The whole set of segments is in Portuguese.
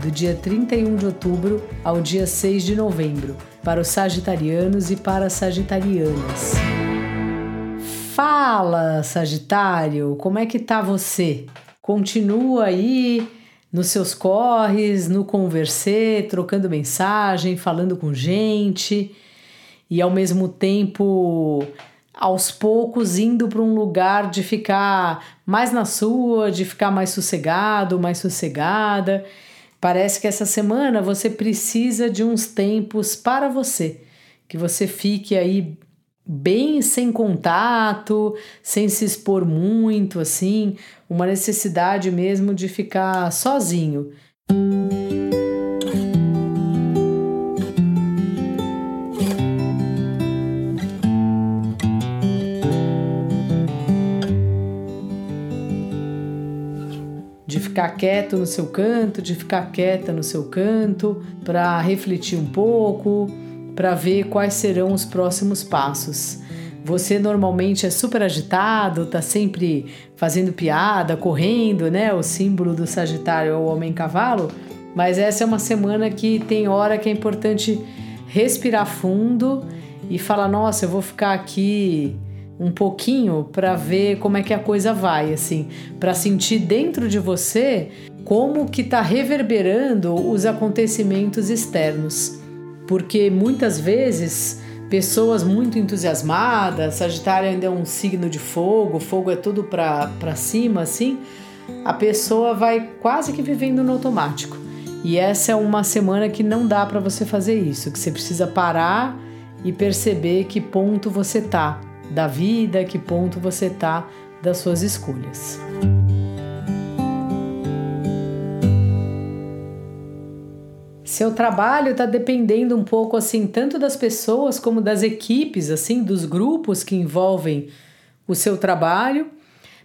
do dia 31 de outubro ao dia 6 de novembro, para os sagitarianos e para as sagitarianas. Fala, Sagitário, como é que tá você? Continua aí nos seus corres, no conversê, trocando mensagem, falando com gente e ao mesmo tempo aos poucos indo para um lugar de ficar mais na sua, de ficar mais sossegado, mais sossegada. Parece que essa semana você precisa de uns tempos para você, que você fique aí bem sem contato, sem se expor muito, assim, uma necessidade mesmo de ficar sozinho. Ficar quieto no seu canto, de ficar quieta no seu canto, para refletir um pouco, para ver quais serão os próximos passos. Você normalmente é super agitado, tá sempre fazendo piada, correndo, né? O símbolo do Sagitário é o homem cavalo, mas essa é uma semana que tem hora que é importante respirar fundo e falar: "Nossa, eu vou ficar aqui um pouquinho para ver como é que a coisa vai, assim, para sentir dentro de você como que está reverberando os acontecimentos externos. Porque muitas vezes pessoas muito entusiasmadas, Sagitário ainda é um signo de fogo, fogo é tudo para cima, assim, a pessoa vai quase que vivendo no automático. E essa é uma semana que não dá para você fazer isso, que você precisa parar e perceber que ponto você tá da vida, que ponto você está das suas escolhas. Seu trabalho está dependendo um pouco assim tanto das pessoas como das equipes, assim, dos grupos que envolvem o seu trabalho,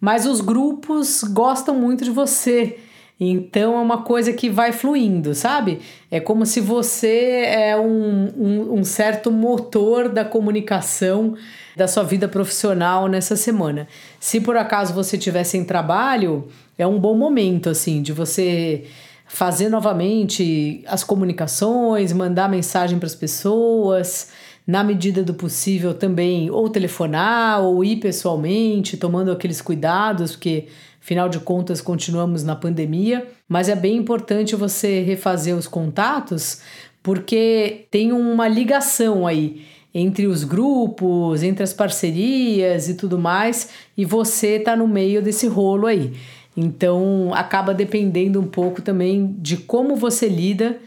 mas os grupos gostam muito de você. Então é uma coisa que vai fluindo, sabe? É como se você é um, um, um certo motor da comunicação da sua vida profissional nessa semana. Se por acaso você estiver sem trabalho, é um bom momento, assim, de você fazer novamente as comunicações, mandar mensagem para as pessoas, na medida do possível também ou telefonar ou ir pessoalmente, tomando aqueles cuidados, porque Afinal de contas, continuamos na pandemia, mas é bem importante você refazer os contatos, porque tem uma ligação aí entre os grupos, entre as parcerias e tudo mais, e você está no meio desse rolo aí. Então acaba dependendo um pouco também de como você lida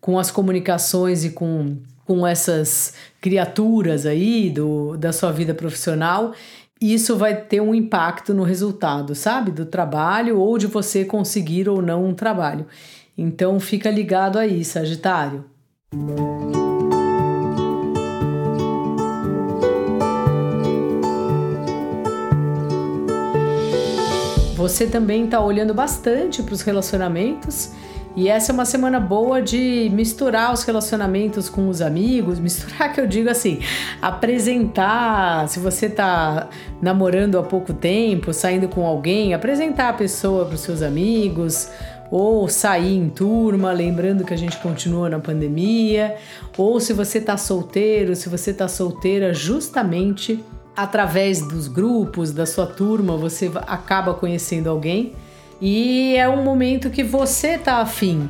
com as comunicações e com, com essas criaturas aí do, da sua vida profissional isso vai ter um impacto no resultado, sabe? Do trabalho ou de você conseguir ou não um trabalho. Então fica ligado aí, Sagitário. Você também está olhando bastante para os relacionamentos e essa é uma semana boa de misturar os relacionamentos com os amigos, misturar que eu digo assim, apresentar, se você tá namorando há pouco tempo, saindo com alguém, apresentar a pessoa para os seus amigos, ou sair em turma, lembrando que a gente continua na pandemia, ou se você tá solteiro, se você tá solteira, justamente através dos grupos, da sua turma, você acaba conhecendo alguém e é um momento que você tá afim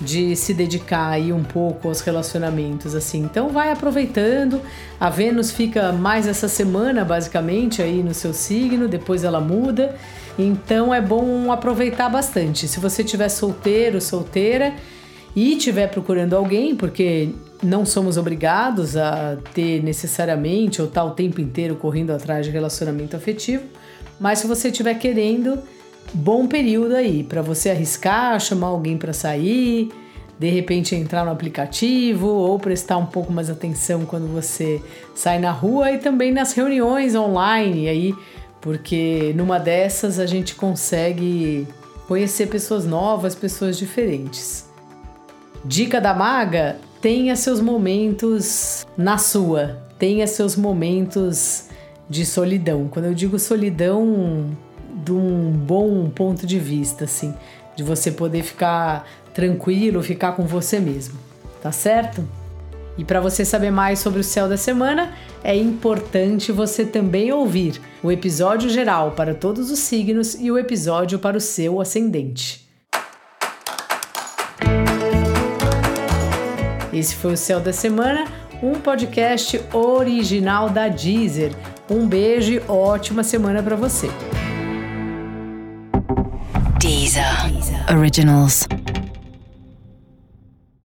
de se dedicar aí um pouco aos relacionamentos assim. Então vai aproveitando. A Vênus fica mais essa semana basicamente aí no seu signo, depois ela muda. Então é bom aproveitar bastante. Se você tiver solteiro, solteira e estiver procurando alguém, porque não somos obrigados a ter necessariamente ou estar tá o tempo inteiro correndo atrás de relacionamento afetivo, mas se você estiver querendo, bom período aí para você arriscar, chamar alguém para sair, de repente entrar no aplicativo ou prestar um pouco mais atenção quando você sai na rua e também nas reuniões online aí, porque numa dessas a gente consegue conhecer pessoas novas, pessoas diferentes. Dica da maga: tenha seus momentos na sua, tenha seus momentos de solidão. Quando eu digo solidão, de um bom ponto de vista, assim, de você poder ficar tranquilo, ficar com você mesmo, tá certo? E para você saber mais sobre o céu da semana, é importante você também ouvir o episódio geral para todos os signos e o episódio para o seu ascendente. Esse foi o Céu da Semana, um podcast original da Deezer. Um beijo e ótima semana para você. Originals.